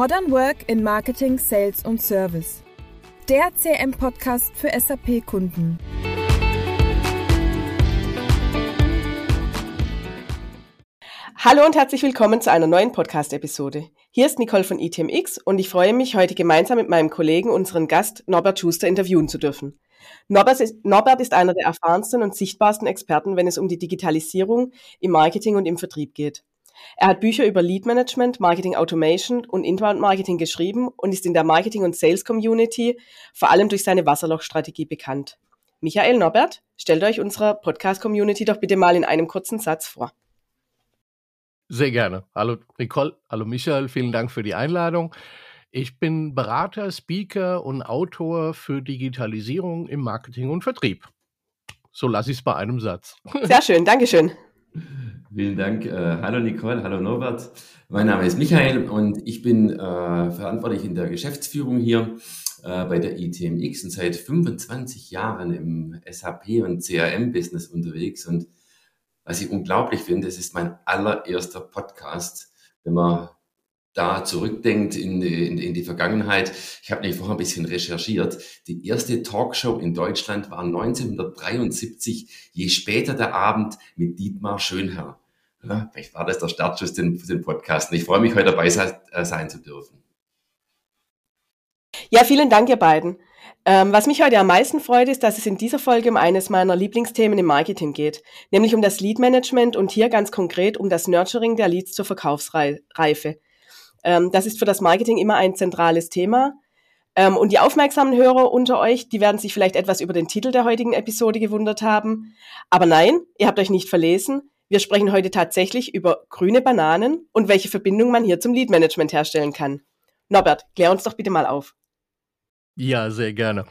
Modern Work in Marketing, Sales und Service. Der CM-Podcast für SAP-Kunden. Hallo und herzlich willkommen zu einer neuen Podcast-Episode. Hier ist Nicole von ITMX und ich freue mich, heute gemeinsam mit meinem Kollegen, unseren Gast Norbert Schuster, interviewen zu dürfen. Norbert ist, Norbert ist einer der erfahrensten und sichtbarsten Experten, wenn es um die Digitalisierung im Marketing und im Vertrieb geht. Er hat Bücher über Lead Management, Marketing Automation und Inbound Marketing geschrieben und ist in der Marketing- und Sales Community vor allem durch seine Wasserlochstrategie bekannt. Michael Norbert, stellt euch unserer Podcast-Community doch bitte mal in einem kurzen Satz vor. Sehr gerne. Hallo Nicole, hallo Michael, vielen Dank für die Einladung. Ich bin Berater, Speaker und Autor für Digitalisierung im Marketing und Vertrieb. So lasse ich es bei einem Satz. Sehr schön, Dankeschön. Vielen Dank. Äh, hallo Nicole, hallo Norbert. Mein Name ist Michael und ich bin äh, verantwortlich in der Geschäftsführung hier äh, bei der ITMX und seit 25 Jahren im SAP und CRM-Business unterwegs. Und was ich unglaublich finde, es ist mein allererster Podcast, wenn man da zurückdenkt in die, in, in die Vergangenheit, ich habe nämlich vorher ein bisschen recherchiert, die erste Talkshow in Deutschland war 1973, je später der Abend mit Dietmar Schönherr. Ja, vielleicht war das der Startschuss für den Podcast. Ich freue mich, heute dabei sein, äh, sein zu dürfen. Ja, vielen Dank, ihr beiden. Ähm, was mich heute am meisten freut, ist, dass es in dieser Folge um eines meiner Lieblingsthemen im Marketing geht, nämlich um das Lead Management und hier ganz konkret um das Nurturing der Leads zur Verkaufsreife. Ähm, das ist für das Marketing immer ein zentrales Thema. Ähm, und die aufmerksamen Hörer unter euch, die werden sich vielleicht etwas über den Titel der heutigen Episode gewundert haben. Aber nein, ihr habt euch nicht verlesen. Wir sprechen heute tatsächlich über grüne Bananen und welche Verbindung man hier zum Lead Management herstellen kann. Norbert, klär uns doch bitte mal auf. Ja, sehr gerne.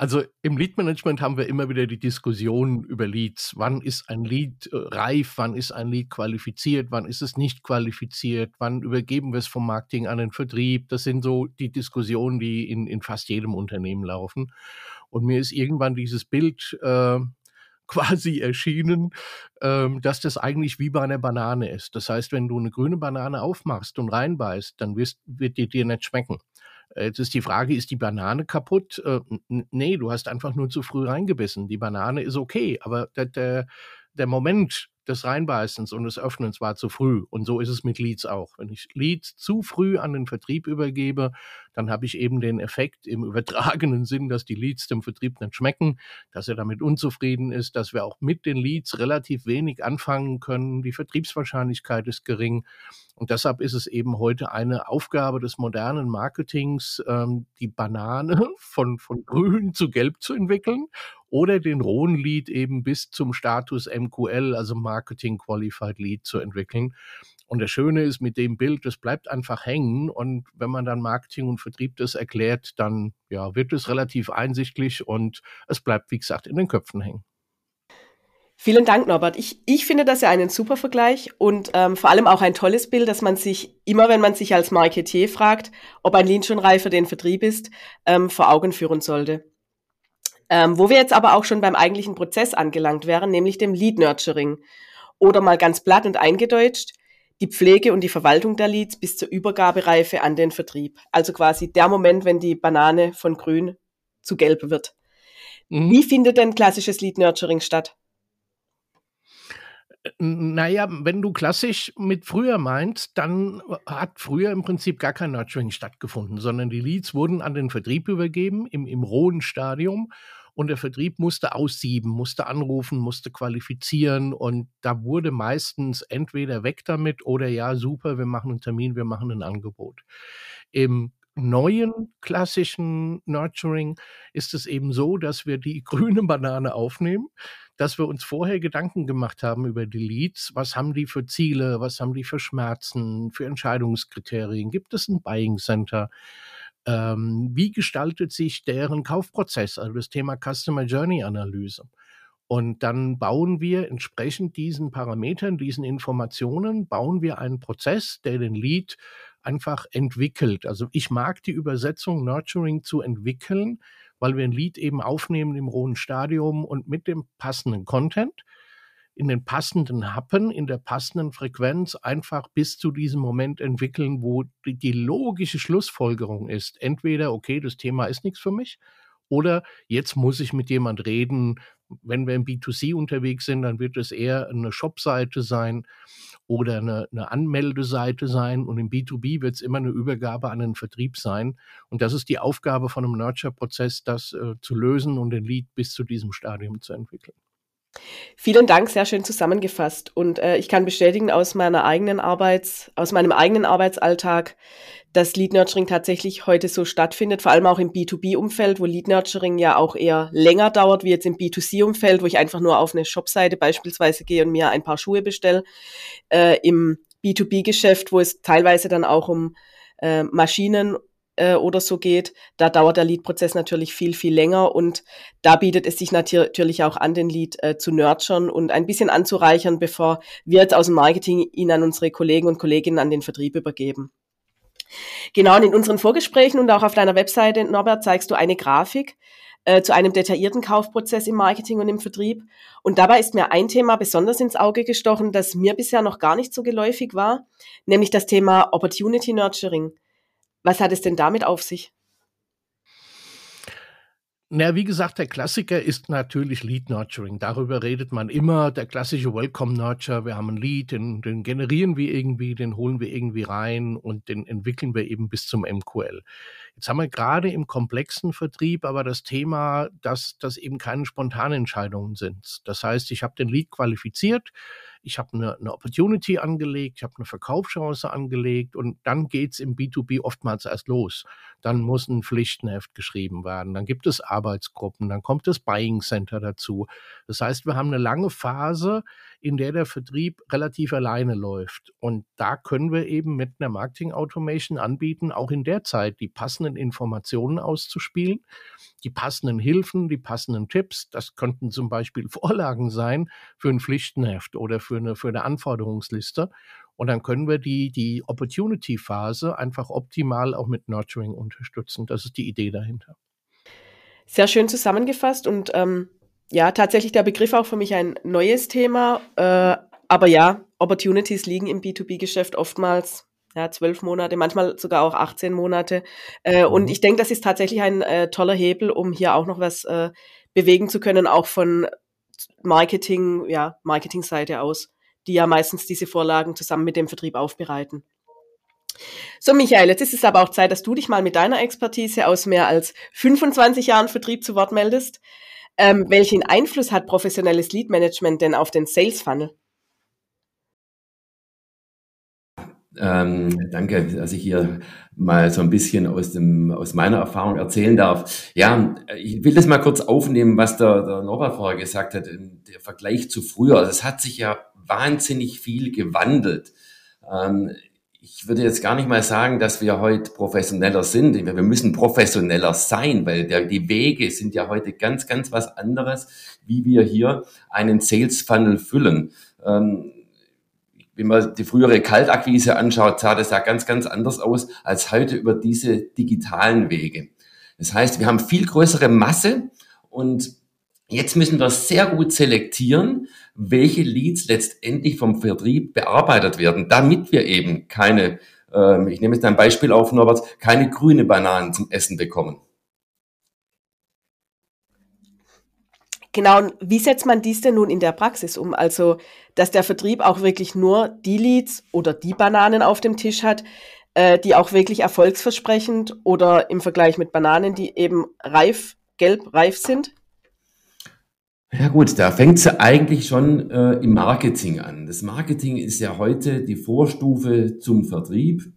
Also im Lead-Management haben wir immer wieder die Diskussion über Leads. Wann ist ein Lead äh, reif? Wann ist ein Lead qualifiziert? Wann ist es nicht qualifiziert? Wann übergeben wir es vom Marketing an den Vertrieb? Das sind so die Diskussionen, die in, in fast jedem Unternehmen laufen. Und mir ist irgendwann dieses Bild äh, quasi erschienen, ähm, dass das eigentlich wie bei einer Banane ist. Das heißt, wenn du eine grüne Banane aufmachst und reinbeißt, dann wirst, wird die dir nicht schmecken. Jetzt ist die Frage, ist die Banane kaputt? Äh, nee, du hast einfach nur zu früh reingebissen. Die Banane ist okay, aber der, der, der Moment des Reinbeißens und des Öffnens war zu früh. Und so ist es mit Leads auch. Wenn ich Leads zu früh an den Vertrieb übergebe, dann habe ich eben den Effekt im übertragenen Sinn, dass die Leads dem Vertrieb nicht schmecken, dass er damit unzufrieden ist, dass wir auch mit den Leads relativ wenig anfangen können. Die Vertriebswahrscheinlichkeit ist gering. Und deshalb ist es eben heute eine Aufgabe des modernen Marketings, ähm, die Banane von, von grün zu gelb zu entwickeln oder den rohen Lead eben bis zum Status MQL, also Marketing Qualified Lead zu entwickeln. Und das Schöne ist mit dem Bild, das bleibt einfach hängen. Und wenn man dann Marketing und Vertrieb das erklärt, dann ja, wird es relativ einsichtlich und es bleibt, wie gesagt, in den Köpfen hängen. Vielen Dank, Norbert. Ich, ich finde das ja einen super Vergleich und ähm, vor allem auch ein tolles Bild, dass man sich immer, wenn man sich als Marketier fragt, ob ein Lean schon reif für den Vertrieb ist, ähm, vor Augen führen sollte. Ähm, wo wir jetzt aber auch schon beim eigentlichen Prozess angelangt wären, nämlich dem Lead Nurturing. Oder mal ganz platt und eingedeutscht, die Pflege und die Verwaltung der Leads bis zur Übergabereife an den Vertrieb. Also quasi der Moment, wenn die Banane von grün zu gelb wird. Mhm. Wie findet denn klassisches Lead Nurturing statt? Naja, wenn du klassisch mit früher meinst, dann hat früher im Prinzip gar kein Nurturing stattgefunden, sondern die Leads wurden an den Vertrieb übergeben im, im rohen Stadium und der Vertrieb musste aussieben, musste anrufen, musste qualifizieren und da wurde meistens entweder weg damit oder ja, super, wir machen einen Termin, wir machen ein Angebot. Im neuen klassischen Nurturing ist es eben so, dass wir die grüne Banane aufnehmen, dass wir uns vorher Gedanken gemacht haben über die Leads. Was haben die für Ziele? Was haben die für Schmerzen, für Entscheidungskriterien? Gibt es ein Buying Center? Ähm, wie gestaltet sich deren Kaufprozess? Also das Thema Customer Journey Analyse. Und dann bauen wir entsprechend diesen Parametern, diesen Informationen, bauen wir einen Prozess, der den Lead einfach entwickelt. Also ich mag die Übersetzung Nurturing zu entwickeln, weil wir ein Lied eben aufnehmen im rohen Stadium und mit dem passenden Content in den passenden Happen, in der passenden Frequenz einfach bis zu diesem Moment entwickeln, wo die, die logische Schlussfolgerung ist. Entweder, okay, das Thema ist nichts für mich, oder jetzt muss ich mit jemand reden. Wenn wir im B2C unterwegs sind, dann wird es eher eine Shopseite sein oder eine, eine Anmeldeseite sein. Und im B2B wird es immer eine Übergabe an den Vertrieb sein. Und das ist die Aufgabe von einem Nurture-Prozess, das äh, zu lösen und den Lead bis zu diesem Stadium zu entwickeln. Vielen Dank, sehr schön zusammengefasst. Und äh, ich kann bestätigen aus meiner eigenen Arbeits, aus meinem eigenen Arbeitsalltag, dass Lead Nurturing tatsächlich heute so stattfindet, vor allem auch im B2B-Umfeld, wo Lead Nurturing ja auch eher länger dauert, wie jetzt im B2C-Umfeld, wo ich einfach nur auf eine Shopseite beispielsweise gehe und mir ein paar Schuhe bestelle. Äh, Im B2B-Geschäft, wo es teilweise dann auch um äh, Maschinen äh, oder so geht, da dauert der Lead-Prozess natürlich viel, viel länger und da bietet es sich natürlich auch an, den Lead äh, zu nurturen und ein bisschen anzureichern, bevor wir jetzt aus dem Marketing ihn an unsere Kollegen und Kolleginnen an den Vertrieb übergeben. Genau, und in unseren Vorgesprächen und auch auf deiner Webseite, Norbert, zeigst du eine Grafik äh, zu einem detaillierten Kaufprozess im Marketing und im Vertrieb. Und dabei ist mir ein Thema besonders ins Auge gestochen, das mir bisher noch gar nicht so geläufig war, nämlich das Thema Opportunity Nurturing. Was hat es denn damit auf sich? Na, wie gesagt, der Klassiker ist natürlich Lead Nurturing. Darüber redet man immer. Der klassische Welcome Nurture. Wir haben ein Lead, den, den generieren wir irgendwie, den holen wir irgendwie rein und den entwickeln wir eben bis zum MQL. Jetzt haben wir gerade im komplexen Vertrieb aber das Thema, dass das eben keine spontanen Entscheidungen sind. Das heißt, ich habe den Lead qualifiziert ich habe eine, eine Opportunity angelegt, ich habe eine Verkaufschance angelegt und dann geht's im B2B oftmals erst los. Dann muss ein Pflichtenheft geschrieben werden, dann gibt es Arbeitsgruppen, dann kommt das Buying Center dazu. Das heißt, wir haben eine lange Phase, in der der Vertrieb relativ alleine läuft. Und da können wir eben mit einer Marketing Automation anbieten, auch in der Zeit die passenden Informationen auszuspielen, die passenden Hilfen, die passenden Tipps. Das könnten zum Beispiel Vorlagen sein für ein Pflichtenheft oder für eine, für eine Anforderungsliste. Und dann können wir die, die Opportunity-Phase einfach optimal auch mit Nurturing unterstützen. Das ist die Idee dahinter. Sehr schön zusammengefasst und ähm, ja, tatsächlich der Begriff auch für mich ein neues Thema. Äh, aber ja, Opportunities liegen im B2B-Geschäft oftmals ja, zwölf Monate, manchmal sogar auch 18 Monate. Äh, mhm. Und ich denke, das ist tatsächlich ein äh, toller Hebel, um hier auch noch was äh, bewegen zu können, auch von Marketing, ja, Marketingseite aus, die ja meistens diese Vorlagen zusammen mit dem Vertrieb aufbereiten. So, Michael, jetzt ist es aber auch Zeit, dass du dich mal mit deiner Expertise aus mehr als 25 Jahren Vertrieb zu Wort meldest. Ähm, welchen Einfluss hat professionelles Lead Management denn auf den Sales Funnel? Ähm, danke, dass ich hier mal so ein bisschen aus, dem, aus meiner Erfahrung erzählen darf. Ja, ich will das mal kurz aufnehmen, was der, der Norbert vorher gesagt hat, der Vergleich zu früher. Also es hat sich ja wahnsinnig viel gewandelt. Ähm, ich würde jetzt gar nicht mal sagen, dass wir heute professioneller sind. Wir müssen professioneller sein, weil der, die Wege sind ja heute ganz, ganz was anderes, wie wir hier einen Sales Funnel füllen. Ähm, wenn man die frühere Kaltakquise anschaut, sah das ja ganz, ganz anders aus als heute über diese digitalen Wege. Das heißt, wir haben viel größere Masse und jetzt müssen wir sehr gut selektieren, welche Leads letztendlich vom Vertrieb bearbeitet werden, damit wir eben keine, äh, ich nehme jetzt ein Beispiel auf, Norbert, keine grüne Bananen zum Essen bekommen. Genau, und wie setzt man dies denn nun in der Praxis um? Also, dass der Vertrieb auch wirklich nur die Leads oder die Bananen auf dem Tisch hat, äh, die auch wirklich erfolgsversprechend oder im Vergleich mit Bananen, die eben reif, gelb reif sind? Ja gut, da fängt es eigentlich schon äh, im Marketing an. Das Marketing ist ja heute die Vorstufe zum Vertrieb.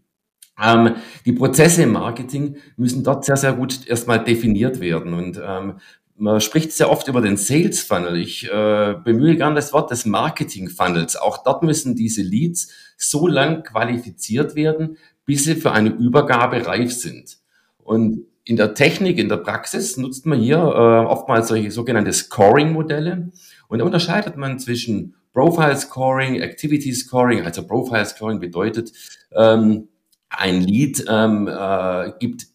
Ähm, die Prozesse im Marketing müssen dort sehr, sehr gut erstmal definiert werden. Und ähm, man spricht sehr oft über den Sales Funnel. Ich äh, bemühe gern das Wort des Marketing Funnels. Auch dort müssen diese Leads so lang qualifiziert werden, bis sie für eine Übergabe reif sind. Und in der Technik, in der Praxis nutzt man hier äh, oftmals solche sogenannte Scoring-Modelle. Und da unterscheidet man zwischen Profile Scoring, Activity Scoring. Also Profile Scoring bedeutet, ähm, ein Lead ähm, äh, gibt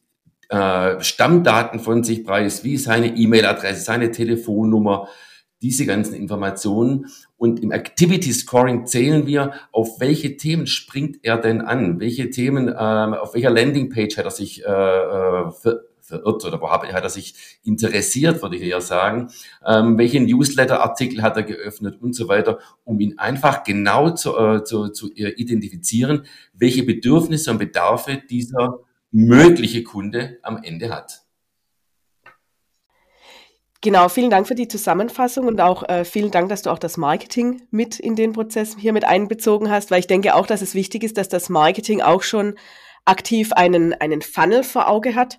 äh, Stammdaten von sich preis, wie seine E-Mail-Adresse, seine Telefonnummer, diese ganzen Informationen und im Activity Scoring zählen wir, auf welche Themen springt er denn an, welche Themen, ähm, auf welcher Landingpage hat er sich äh, äh für, verirrt oder wo hat er sich interessiert, würde ich eher sagen, ähm, welche Newsletter-Artikel hat er geöffnet und so weiter, um ihn einfach genau zu, äh, zu, zu identifizieren, welche Bedürfnisse und Bedarfe dieser mögliche Kunde am Ende hat. Genau, vielen Dank für die Zusammenfassung und auch äh, vielen Dank, dass du auch das Marketing mit in den Prozess hier mit einbezogen hast, weil ich denke auch, dass es wichtig ist, dass das Marketing auch schon aktiv einen, einen Funnel vor Auge hat,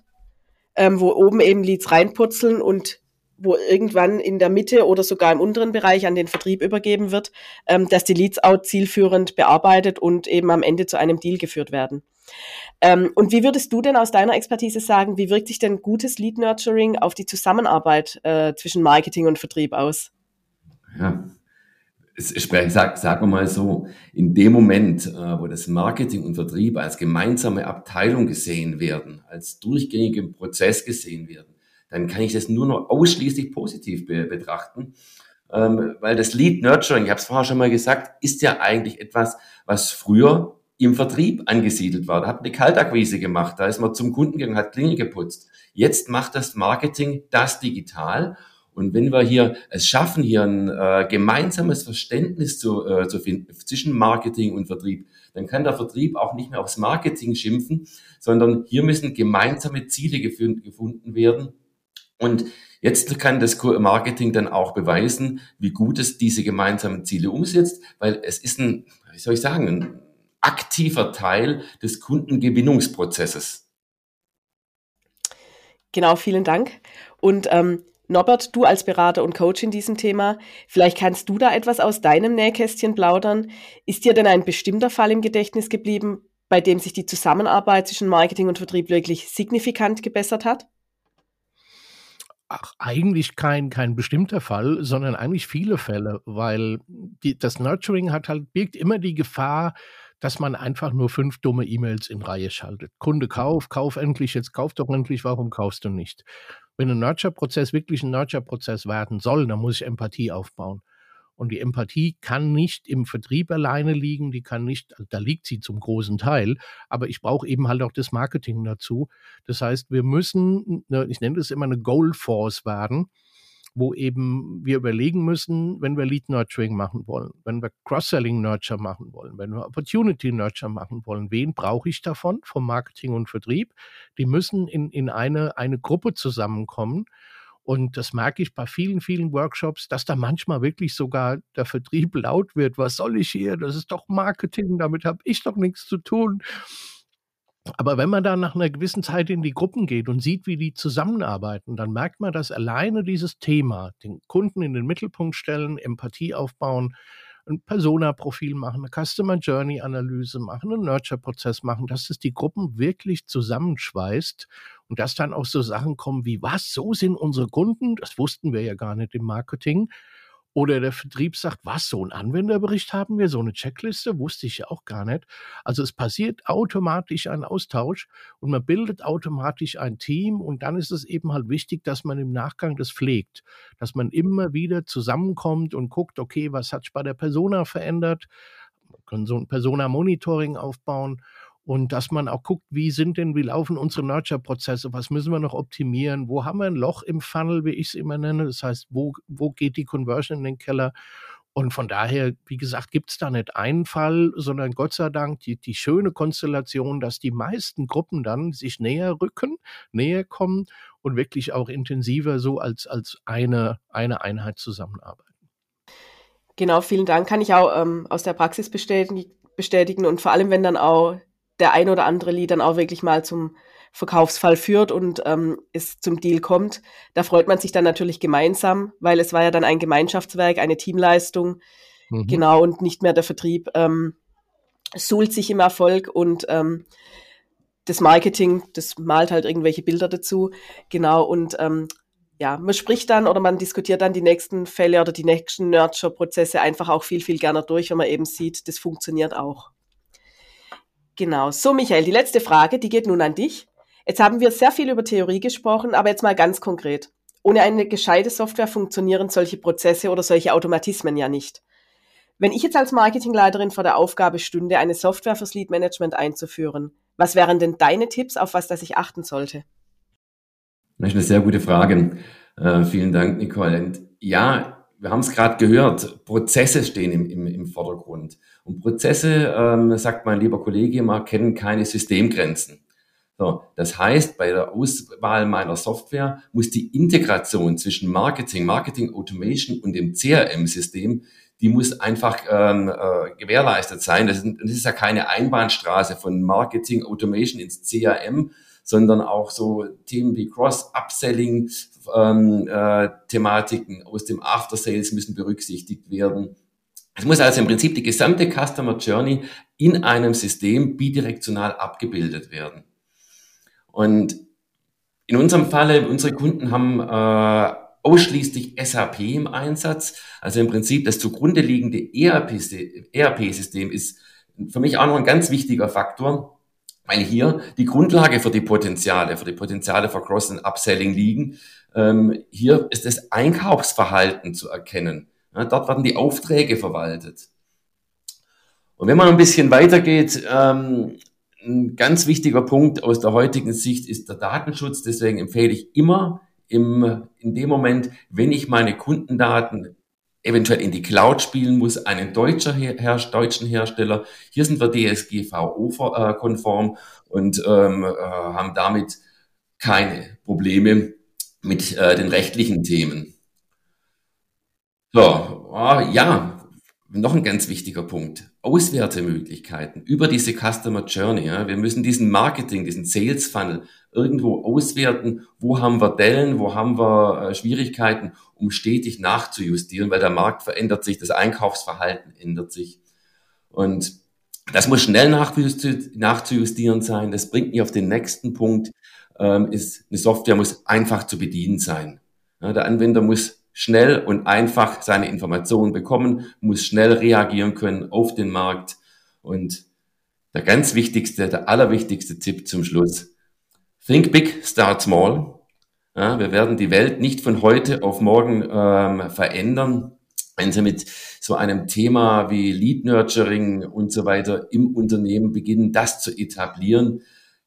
ähm, wo oben eben Leads reinputzeln und wo irgendwann in der Mitte oder sogar im unteren Bereich an den Vertrieb übergeben wird, ähm, dass die Leads auch zielführend bearbeitet und eben am Ende zu einem Deal geführt werden. Ähm, und wie würdest du denn aus deiner Expertise sagen, wie wirkt sich denn gutes Lead Nurturing auf die Zusammenarbeit äh, zwischen Marketing und Vertrieb aus? Ja, ich sag, sagen wir mal so, in dem Moment, äh, wo das Marketing und Vertrieb als gemeinsame Abteilung gesehen werden, als durchgängigen Prozess gesehen werden, dann kann ich das nur noch ausschließlich positiv be betrachten. Ähm, weil das Lead Nurturing, ich habe es vorher schon mal gesagt, ist ja eigentlich etwas, was früher im Vertrieb angesiedelt war. Da hat eine Kaltakquise gemacht, da ist man zum Kunden gegangen, hat Klingel geputzt. Jetzt macht das Marketing das digital. Und wenn wir hier es schaffen, hier ein äh, gemeinsames Verständnis zu, äh, zu finden zwischen Marketing und Vertrieb, dann kann der Vertrieb auch nicht mehr aufs Marketing schimpfen, sondern hier müssen gemeinsame Ziele gefunden werden. Und jetzt kann das Marketing dann auch beweisen, wie gut es diese gemeinsamen Ziele umsetzt, weil es ist ein, wie soll ich sagen, ein aktiver Teil des Kundengewinnungsprozesses. Genau, vielen Dank. Und ähm, Norbert, du als Berater und Coach in diesem Thema, vielleicht kannst du da etwas aus deinem Nähkästchen plaudern. Ist dir denn ein bestimmter Fall im Gedächtnis geblieben, bei dem sich die Zusammenarbeit zwischen Marketing und Vertrieb wirklich signifikant gebessert hat? Ach, eigentlich kein, kein bestimmter Fall, sondern eigentlich viele Fälle, weil die, das Nurturing hat halt, birgt immer die Gefahr, dass man einfach nur fünf dumme E-Mails in Reihe schaltet. Kunde kauf, kauf endlich, jetzt kauf doch endlich, warum kaufst du nicht? Wenn ein Nurture-Prozess wirklich ein Nurture-Prozess werden soll, dann muss ich Empathie aufbauen. Und die Empathie kann nicht im Vertrieb alleine liegen, die kann nicht, da liegt sie zum großen Teil, aber ich brauche eben halt auch das Marketing dazu. Das heißt, wir müssen, ne, ich nenne das immer eine Goal Force werden, wo eben wir überlegen müssen, wenn wir Lead Nurturing machen wollen, wenn wir Cross-Selling Nurture machen wollen, wenn wir Opportunity Nurture machen wollen, wen brauche ich davon vom Marketing und Vertrieb? Die müssen in, in eine, eine Gruppe zusammenkommen. Und das merke ich bei vielen, vielen Workshops, dass da manchmal wirklich sogar der Vertrieb laut wird. Was soll ich hier? Das ist doch Marketing, damit habe ich doch nichts zu tun. Aber wenn man dann nach einer gewissen Zeit in die Gruppen geht und sieht, wie die zusammenarbeiten, dann merkt man, dass alleine dieses Thema, den Kunden in den Mittelpunkt stellen, Empathie aufbauen, ein Persona-Profil machen, eine Customer Journey-Analyse machen, einen Nurture-Prozess machen, dass es die Gruppen wirklich zusammenschweißt und dass dann auch so Sachen kommen wie, was, so sind unsere Kunden? Das wussten wir ja gar nicht im Marketing. Oder der Vertrieb sagt, was, so ein Anwenderbericht haben wir, so eine Checkliste, wusste ich ja auch gar nicht. Also es passiert automatisch ein Austausch und man bildet automatisch ein Team und dann ist es eben halt wichtig, dass man im Nachgang das pflegt, dass man immer wieder zusammenkommt und guckt, okay, was hat sich bei der Persona verändert, man kann so ein Persona-Monitoring aufbauen und dass man auch guckt, wie sind denn, wie laufen unsere Nurture-Prozesse, was müssen wir noch optimieren, wo haben wir ein Loch im Funnel, wie ich es immer nenne, das heißt, wo, wo geht die Conversion in den Keller und von daher, wie gesagt, gibt es da nicht einen Fall, sondern Gott sei Dank die, die schöne Konstellation, dass die meisten Gruppen dann sich näher rücken, näher kommen und wirklich auch intensiver so als, als eine, eine Einheit zusammenarbeiten. Genau, vielen Dank. Kann ich auch ähm, aus der Praxis bestätigen, bestätigen und vor allem, wenn dann auch der ein oder andere Lied dann auch wirklich mal zum Verkaufsfall führt und ähm, es zum Deal kommt. Da freut man sich dann natürlich gemeinsam, weil es war ja dann ein Gemeinschaftswerk, eine Teamleistung, mhm. genau, und nicht mehr der Vertrieb ähm, suhlt sich im Erfolg und ähm, das Marketing, das malt halt irgendwelche Bilder dazu, genau, und ähm, ja, man spricht dann oder man diskutiert dann die nächsten Fälle oder die nächsten Nurture-Prozesse einfach auch viel, viel gerne durch, wenn man eben sieht, das funktioniert auch. Genau. So, Michael, die letzte Frage, die geht nun an dich. Jetzt haben wir sehr viel über Theorie gesprochen, aber jetzt mal ganz konkret. ohne eine gescheite Software funktionieren solche Prozesse oder solche Automatismen ja nicht. Wenn ich jetzt als Marketingleiterin vor der Aufgabe stünde, eine Software fürs Lead Management einzuführen, was wären denn deine Tipps, auf was das ich achten sollte? Das ist eine sehr gute Frage. Äh, vielen Dank, Nicole. Und ja, wir haben es gerade gehört, Prozesse stehen im, im, im Vordergrund. Und Prozesse, ähm, sagt mein lieber Kollege immer, kennen keine Systemgrenzen. So, das heißt, bei der Auswahl meiner Software muss die Integration zwischen Marketing, Marketing Automation und dem CRM-System, die muss einfach ähm, äh, gewährleistet sein. Das ist, das ist ja keine Einbahnstraße von Marketing Automation ins CRM, sondern auch so Themen wie Cross-Upselling, ähm, äh, Thematiken aus dem After Sales müssen berücksichtigt werden. Es muss also im Prinzip die gesamte Customer Journey in einem System bidirektional abgebildet werden. Und in unserem Falle, unsere Kunden haben äh, ausschließlich SAP im Einsatz. Also im Prinzip das zugrunde liegende ERP-System ist für mich auch noch ein ganz wichtiger Faktor, weil hier die Grundlage für die Potenziale, für die Potenziale für Cross- und Upselling liegen. Ähm, hier ist das Einkaufsverhalten zu erkennen. Ja, dort werden die Aufträge verwaltet. Und wenn man ein bisschen weitergeht, ähm, ein ganz wichtiger Punkt aus der heutigen Sicht ist der Datenschutz. Deswegen empfehle ich immer im, in dem Moment, wenn ich meine Kundendaten eventuell in die Cloud spielen muss, einen deutscher Her deutschen Hersteller. Hier sind wir DSGVO-konform und ähm, äh, haben damit keine Probleme mit äh, den rechtlichen Themen. So, oh, ja, noch ein ganz wichtiger Punkt. Auswertemöglichkeiten über diese Customer Journey. Ja. Wir müssen diesen Marketing, diesen Sales Funnel irgendwo auswerten. Wo haben wir Dellen, wo haben wir äh, Schwierigkeiten, um stetig nachzujustieren, weil der Markt verändert sich, das Einkaufsverhalten ändert sich. Und das muss schnell nachzujustieren sein. Das bringt mich auf den nächsten Punkt. Ähm, ist, eine Software muss einfach zu bedienen sein. Der Anwender muss schnell und einfach seine Informationen bekommen, muss schnell reagieren können auf den Markt. Und der ganz wichtigste, der allerwichtigste Tipp zum Schluss. Think big, start small. Ja, wir werden die Welt nicht von heute auf morgen ähm, verändern. Wenn Sie mit so einem Thema wie Lead Nurturing und so weiter im Unternehmen beginnen, das zu etablieren,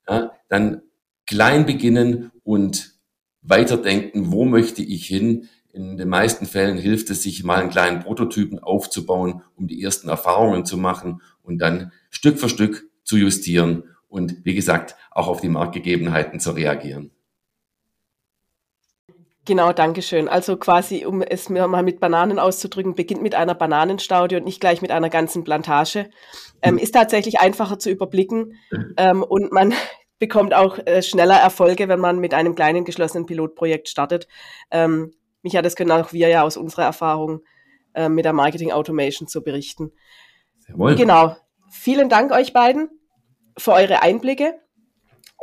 ja, dann klein beginnen und weiterdenken, wo möchte ich hin? In den meisten Fällen hilft es, sich mal einen kleinen Prototypen aufzubauen, um die ersten Erfahrungen zu machen und dann Stück für Stück zu justieren und wie gesagt auch auf die Marktgegebenheiten zu reagieren. Genau, danke schön. Also quasi, um es mir mal mit Bananen auszudrücken, beginnt mit einer Bananenstaude und nicht gleich mit einer ganzen Plantage. Ähm, ist tatsächlich einfacher zu überblicken ähm, und man bekommt auch äh, schneller Erfolge, wenn man mit einem kleinen geschlossenen Pilotprojekt startet. Ähm, Micha, das können auch wir ja aus unserer Erfahrung äh, mit der Marketing Automation zu berichten. Jawohl. Genau. Vielen Dank euch beiden für eure Einblicke.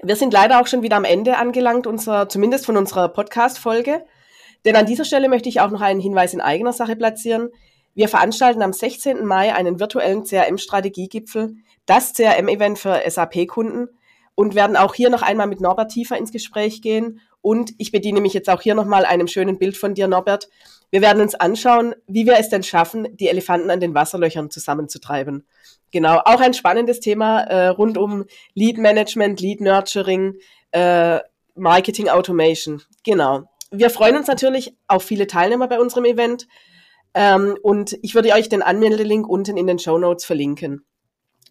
Wir sind leider auch schon wieder am Ende angelangt, unserer, zumindest von unserer Podcast-Folge. Denn an dieser Stelle möchte ich auch noch einen Hinweis in eigener Sache platzieren. Wir veranstalten am 16. Mai einen virtuellen CRM-Strategiegipfel, das CRM-Event für SAP-Kunden und werden auch hier noch einmal mit Norbert tiefer ins Gespräch gehen und ich bediene mich jetzt auch hier nochmal einem schönen Bild von dir, Norbert. Wir werden uns anschauen, wie wir es denn schaffen, die Elefanten an den Wasserlöchern zusammenzutreiben. Genau, auch ein spannendes Thema äh, rund um Lead Management, Lead Nurturing, äh, Marketing Automation. Genau. Wir freuen uns natürlich auf viele Teilnehmer bei unserem Event. Ähm, und ich würde euch den Anmeldelink unten in den Show Notes verlinken.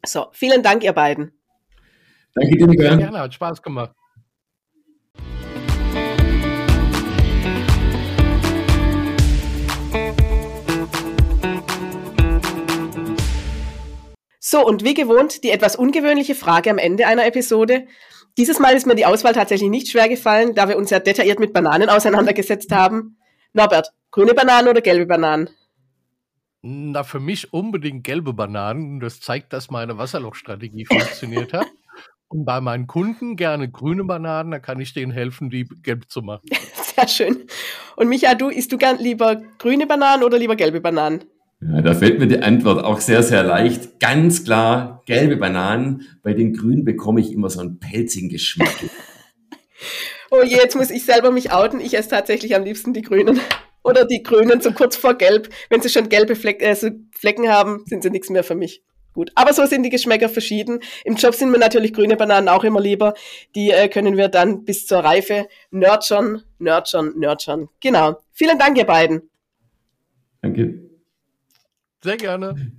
So, vielen Dank, ihr beiden. Danke dir, Gerne, hat Spaß gemacht. So, und wie gewohnt, die etwas ungewöhnliche Frage am Ende einer Episode. Dieses Mal ist mir die Auswahl tatsächlich nicht schwer gefallen, da wir uns ja detailliert mit Bananen auseinandergesetzt haben. Norbert, grüne Bananen oder gelbe Bananen? Na, für mich unbedingt gelbe Bananen. Das zeigt, dass meine Wasserlochstrategie funktioniert hat. Und bei meinen Kunden gerne grüne Bananen, da kann ich denen helfen, die gelb zu machen. Sehr schön. Und Micha, du isst du gern lieber grüne Bananen oder lieber gelbe Bananen? Ja, da fällt mir die Antwort auch sehr, sehr leicht. Ganz klar, gelbe Bananen. Bei den grünen bekomme ich immer so einen pelzigen Geschmack. Oh je, jetzt muss ich selber mich outen. Ich esse tatsächlich am liebsten die Grünen. Oder die Grünen so kurz vor Gelb. Wenn sie schon gelbe Fleck, äh, so Flecken haben, sind sie nichts mehr für mich. Gut. Aber so sind die Geschmäcker verschieden. Im Job sind mir natürlich grüne Bananen auch immer lieber. Die äh, können wir dann bis zur Reife nurturen, nurturen, nurturen. Genau. Vielen Dank, ihr beiden. Danke. Sehr gerne.